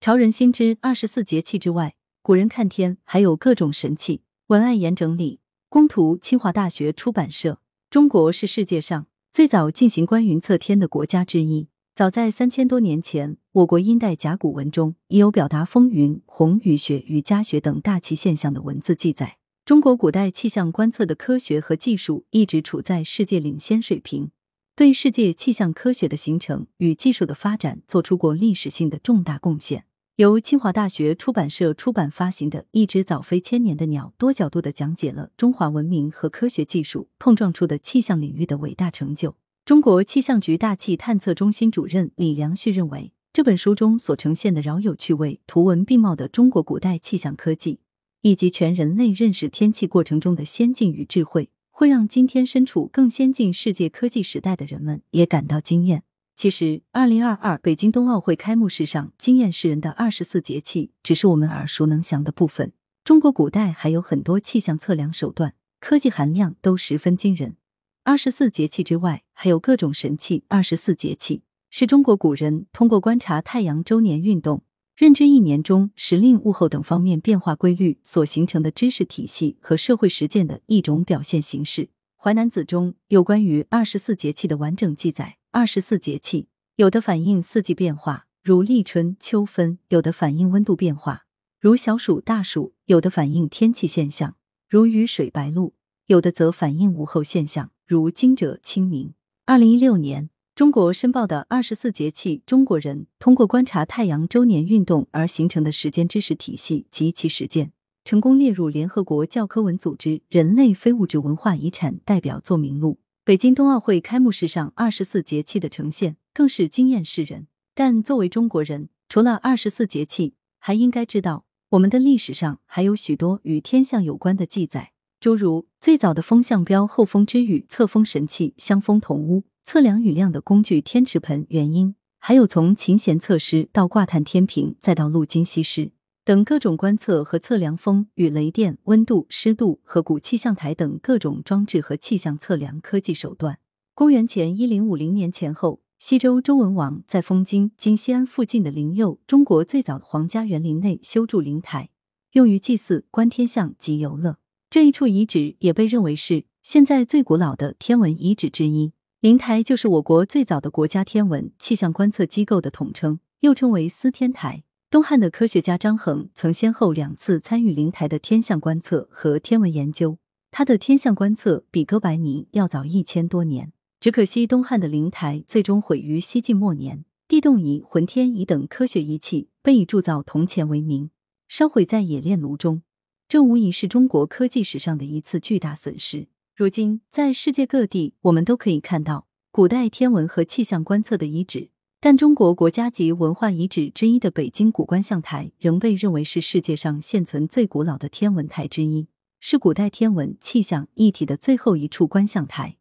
潮人心知二十四节气之外，古人看天还有各种神器。文案言整理，供图清华大学出版社。中国是世界上最早进行观云测天的国家之一。早在三千多年前，我国殷代甲骨文中已有表达风云、红雨、雪雨、嘉雪等大气现象的文字记载。中国古代气象观测的科学和技术一直处在世界领先水平，对世界气象科学的形成与技术的发展做出过历史性的重大贡献。由清华大学出版社出版发行的《一只早飞千年的鸟》，多角度的讲解了中华文明和科学技术碰撞出的气象领域的伟大成就。中国气象局大气探测中心主任李良旭认为，这本书中所呈现的饶有趣味、图文并茂的中国古代气象科技。以及全人类认识天气过程中的先进与智慧，会让今天身处更先进世界科技时代的人们也感到惊艳。其实，二零二二北京冬奥会开幕式上惊艳世人的二十四节气，只是我们耳熟能详的部分。中国古代还有很多气象测量手段，科技含量都十分惊人。二十四节气之外，还有各种神器。二十四节气是中国古人通过观察太阳周年运动。认知一年中时令、物候等方面变化规律所形成的知识体系和社会实践的一种表现形式。《淮南子》中有关于二十四节气的完整记载。二十四节气有的反映四季变化，如立春、秋分；有的反映温度变化，如小暑、大暑；有的反映天气现象，如雨水、白露；有的则反映物候现象，如惊蛰、清明。二零一六年。中国申报的二十四节气，中国人通过观察太阳周年运动而形成的时间知识体系及其实践，成功列入联合国教科文组织人类非物质文化遗产代表作名录。北京冬奥会开幕式上二十四节气的呈现更是惊艳世人。但作为中国人，除了二十四节气，还应该知道我们的历史上还有许多与天象有关的记载，诸如最早的风向标、后风之雨、测风神器、香风铜屋。测量雨量的工具天池盆，原因还有从琴弦测湿到挂探天平，再到路经西施等各种观测和测量风与雷电、温度、湿度和古气象台等各种装置和气象测量科技手段。公元前一零五零年前后，西周周文王在封京（今西安附近的灵佑）中国最早的皇家园林内修筑灵台，用于祭祀、观天象及游乐。这一处遗址也被认为是现在最古老的天文遗址之一。灵台就是我国最早的国家天文气象观测机构的统称，又称为司天台。东汉的科学家张衡曾先后两次参与灵台的天象观测和天文研究，他的天象观测比哥白尼要早一千多年。只可惜东汉的灵台最终毁于西晋末年，地动仪、浑天仪等科学仪器被以铸造铜钱为名，烧毁在冶炼炉中，这无疑是中国科技史上的一次巨大损失。如今，在世界各地，我们都可以看到古代天文和气象观测的遗址，但中国国家级文化遗址之一的北京古观象台仍被认为是世界上现存最古老的天文台之一，是古代天文气象一体的最后一处观象台。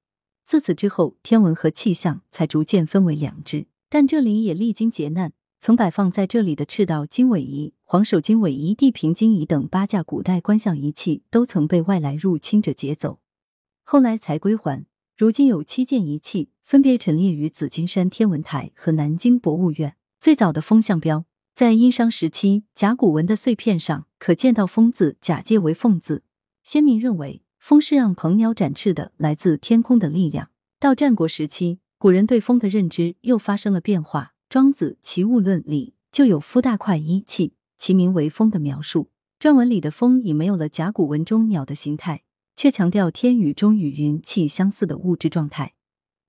自此之后，天文和气象才逐渐分为两支。但这里也历经劫难，曾摆放在这里的赤道经纬仪、黄首经纬仪、地平经仪等八架古代观象仪器，都曾被外来入侵者劫走。后来才归还。如今有七件仪器，分别陈列于紫金山天文台和南京博物院。最早的风向标，在殷商时期甲骨文的碎片上可见到“风”字假借为“凤”字。先民认为风是让鹏鸟展翅的来自天空的力量。到战国时期，古人对风的认知又发生了变化。《庄子·齐物论》里就有“夫大块一气，其名为风”的描述。篆文里的风已没有了甲骨文中鸟的形态。却强调天宇中与云气相似的物质状态，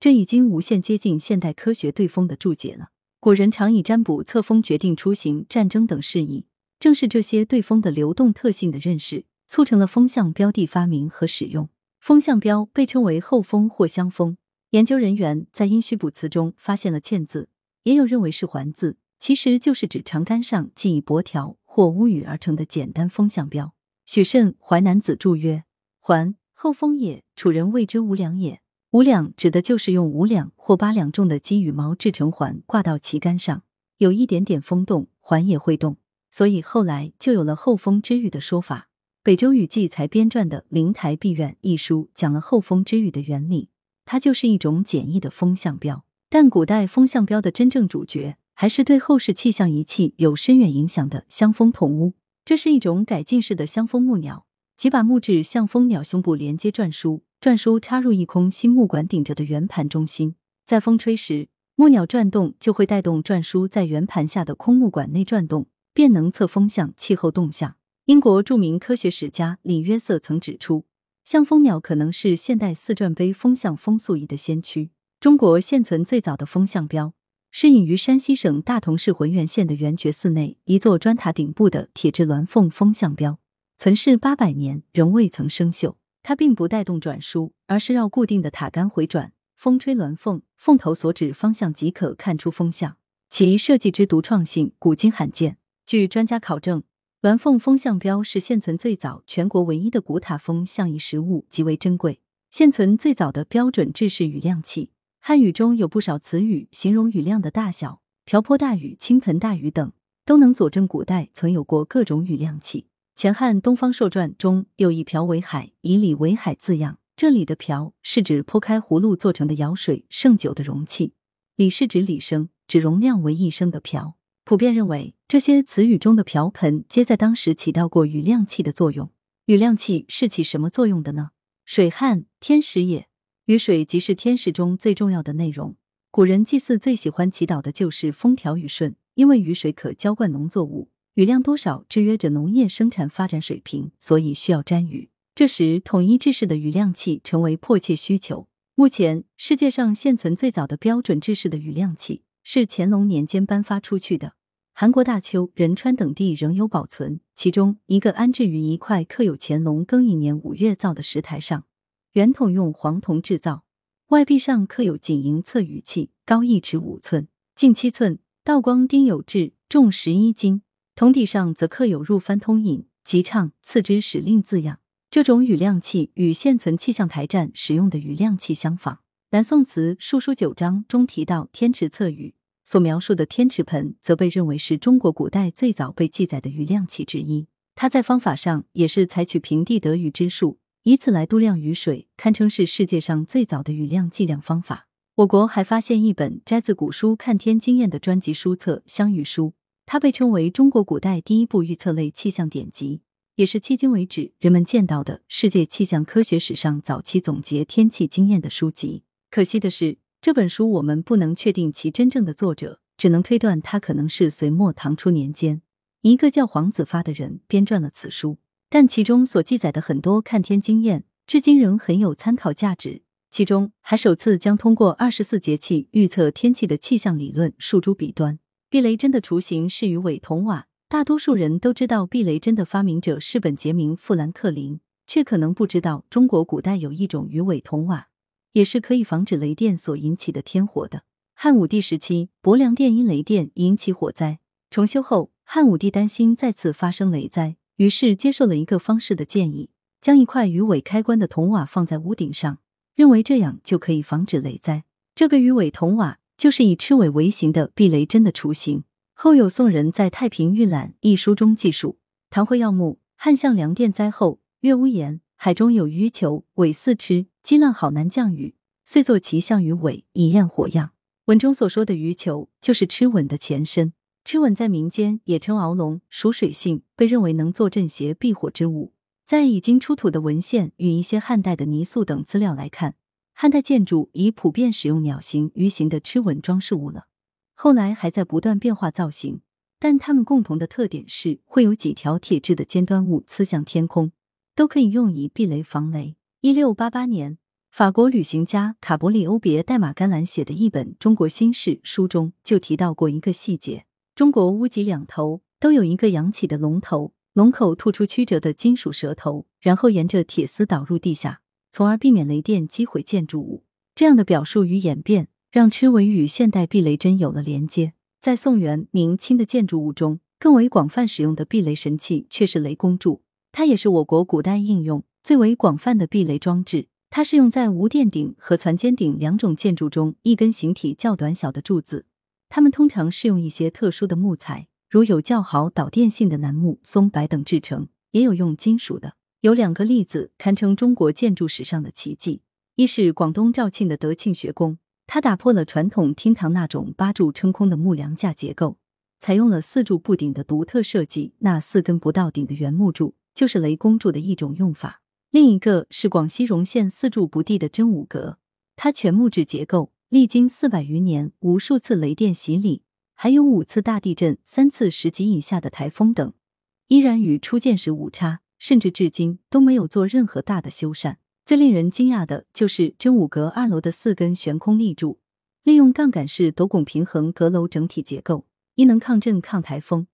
这已经无限接近现代科学对风的注解了。古人常以占卜测风决定出行、战争等事宜，正是这些对风的流动特性的认识，促成了风向标的发明和使用。风向标被称为后风或相风。研究人员在殷墟卜辞中发现了嵌字，也有认为是环字，其实就是指长杆上系以薄条或乌羽而成的简单风向标。许慎《淮南子》注曰。环后风也，楚人谓之无良也。五两指的就是用五两或八两重的鸡羽毛制成环，挂到旗杆上，有一点点风动，环也会动，所以后来就有了后风之雨的说法。北周雨季才编撰的《灵台闭苑》一书讲了后风之雨的原理，它就是一种简易的风向标。但古代风向标的真正主角还是对后世气象仪器有深远影响的香风筒屋。这是一种改进式的香风木鸟，即把木质向蜂鸟胸部连接篆书，篆书插入一空心木管顶着的圆盘中心，在风吹时，木鸟转动就会带动篆书在圆盘下的空木管内转动，便能测风向、气候动向。英国著名科学史家李约瑟曾指出，像风鸟可能是现代四转杯风向风速仪的先驱。中国现存最早的风向标。是隐于山西省大同市浑源县的圆觉寺内一座砖塔顶部的铁质鸾凤风向标，存世八百年，仍未曾生锈。它并不带动转输，而是绕固定的塔杆回转，风吹鸾凤，凤头所指方向即可看出风向。其设计之独创性，古今罕见。据专家考证，鸾凤风向标是现存最早、全国唯一的古塔风向仪实物，极为珍贵。现存最早的标准制式雨量器。汉语中有不少词语形容雨量的大小，瓢泼大雨、倾盆大雨等，都能佐证古代曾有过各种雨量器。前汉《东方朔传》中有“以瓢为海，以礼为海”字样，这里的瓢是指剖开葫芦做成的舀水盛酒的容器，礼是指里升，指容量为一升的瓢。普遍认为，这些词语中的瓢盆皆在当时起到过雨量器的作用。雨量器是起什么作用的呢？水旱，天时也。雨水即是天时中最重要的内容。古人祭祀最喜欢祈祷的就是风调雨顺，因为雨水可浇灌农作物，雨量多少制约着农业生产发展水平，所以需要沾雨。这时，统一制式的雨量器成为迫切需求。目前，世界上现存最早的标准制式的雨量器是乾隆年间颁发出去的，韩国大邱、仁川等地仍有保存。其中一个安置于一块刻有乾隆庚寅年五月造的石台上。圆筒用黄铜制造，外壁上刻有锦银测雨器，高一尺五寸，径七寸，道光丁酉制，重十一斤。铜底上则刻有“入番通引，吉畅次之使令”字样。这种雨量器与现存气象台站使用的雨量器相仿。南宋词《述书九章》中提到天池测雨，所描述的天池盆，则被认为是中国古代最早被记载的雨量器之一。它在方法上也是采取平地得雨之术。以此来度量雨水，堪称是世界上最早的雨量计量方法。我国还发现一本摘自古书《看天经验》的专辑书册《相遇书》，它被称为中国古代第一部预测类气象典籍，也是迄今为止人们见到的世界气象科学史上早期总结天气经验的书籍。可惜的是，这本书我们不能确定其真正的作者，只能推断它可能是隋末唐初年间一个叫黄子发的人编撰了此书。但其中所记载的很多看天经验，至今仍很有参考价值。其中还首次将通过二十四节气预测天气的气象理论诉诸笔端。避雷针的雏形是鱼尾铜瓦，大多数人都知道避雷针的发明者是本杰明·富兰克林，却可能不知道中国古代有一种鱼尾铜瓦，也是可以防止雷电所引起的天火的。汉武帝时期，博良殿因雷电引起火灾，重修后，汉武帝担心再次发生雷灾。于是接受了一个方士的建议，将一块鱼尾开关的铜瓦放在屋顶上，认为这样就可以防止雷灾。这个鱼尾铜瓦就是以螭尾为形的避雷针的雏形。后有宋人在《太平御览》一书中记述：唐会耀墓，汉向梁殿灾后，月屋檐，海中有鱼球，尾似螭，激浪好难降雨，遂作其象鱼尾，以验火样。文中所说的鱼球，就是螭吻的前身。螭吻在民间也称鳌龙，属水性，被认为能做镇邪避火之物。在已经出土的文献与一些汉代的泥塑等资料来看，汉代建筑已普遍使用鸟形、鱼形的螭吻装饰物了。后来还在不断变化造型，但它们共同的特点是会有几条铁质的尖端物刺向天空，都可以用以避雷防雷。一六八八年，法国旅行家卡伯里欧别代马甘兰写的一本《中国新事》书中就提到过一个细节。中国屋脊两头都有一个扬起的龙头，龙口吐出曲折的金属舌头，然后沿着铁丝导入地下，从而避免雷电击毁建筑物。这样的表述与演变，让螭尾与现代避雷针有了连接。在宋元明清的建筑物中，更为广泛使用的避雷神器却是雷公柱，它也是我国古代应用最为广泛的避雷装置。它是用在无殿顶和攒尖顶两种建筑中一根形体较短小的柱子。它们通常是用一些特殊的木材，如有较好导电性的楠木、松柏等制成，也有用金属的。有两个例子堪称中国建筑史上的奇迹：一是广东肇庆的德庆学宫，它打破了传统厅堂那种八柱撑空的木梁架结构，采用了四柱不顶的独特设计。那四根不到顶的圆木柱就是雷公柱的一种用法。另一个是广西容县四柱不地的真武阁，它全木质结构，历经四百余年，无数次雷电洗礼，还有五次大地震、三次十级以下的台风等，依然与初建时无差，甚至至今都没有做任何大的修缮。最令人惊讶的就是真武阁二楼的四根悬空立柱，利用杠杆式斗拱平衡阁楼整体结构，一能抗震抗台风，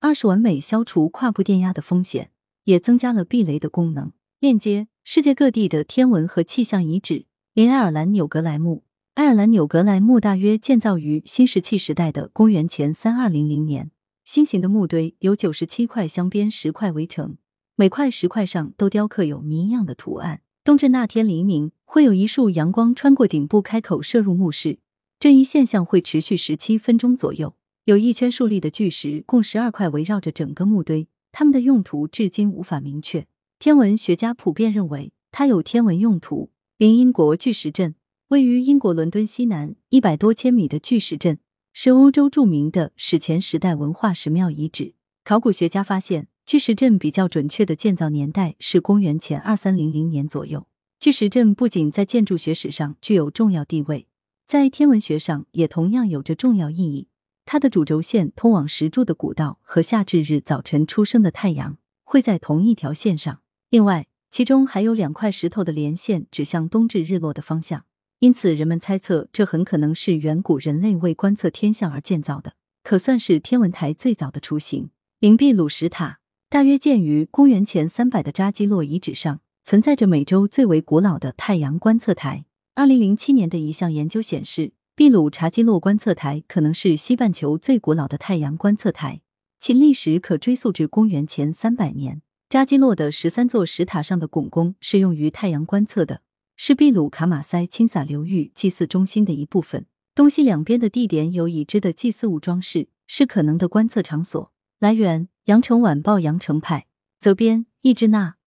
二是完美消除跨步电压的风险，也增加了避雷的功能。链接世界各地的天文和气象遗址。林爱尔兰纽格莱墓，爱尔兰纽格莱墓大约建造于新石器时代的公元前三二零零年。新型的墓堆由九十七块镶边石块围成，每块石块上都雕刻有谜一样的图案。冬至那天黎明，会有一束阳光穿过顶部开口射入墓室，这一现象会持续十七分钟左右。有一圈竖立的巨石，共十二块围绕着整个墓堆，它们的用途至今无法明确。天文学家普遍认为它有天文用途。林英国巨石阵位于英国伦敦西南一百多千米的巨石阵，是欧洲著名的史前时代文化石庙遗址。考古学家发现，巨石阵比较准确的建造年代是公元前二三零零年左右。巨石阵不仅在建筑学史上具有重要地位，在天文学上也同样有着重要意义。它的主轴线通往石柱的古道和夏至日早晨出生的太阳会在同一条线上。另外，其中还有两块石头的连线指向冬至日落的方向，因此人们猜测这很可能是远古人类为观测天象而建造的，可算是天文台最早的雏形。灵璧鲁石塔大约建于公元前三百的扎基洛遗址上，存在着美洲最为古老的太阳观测台。二零零七年的一项研究显示，秘鲁查基洛观测台可能是西半球最古老的太阳观测台，其历史可追溯至公元前三百年。扎基洛的十三座石塔上的拱宫是用于太阳观测的，是秘鲁卡马塞钦撒流域祭祀中心的一部分。东西两边的地点有已知的祭祀物装饰，是可能的观测场所。来源：羊城晚报羊城派，责编：易之娜。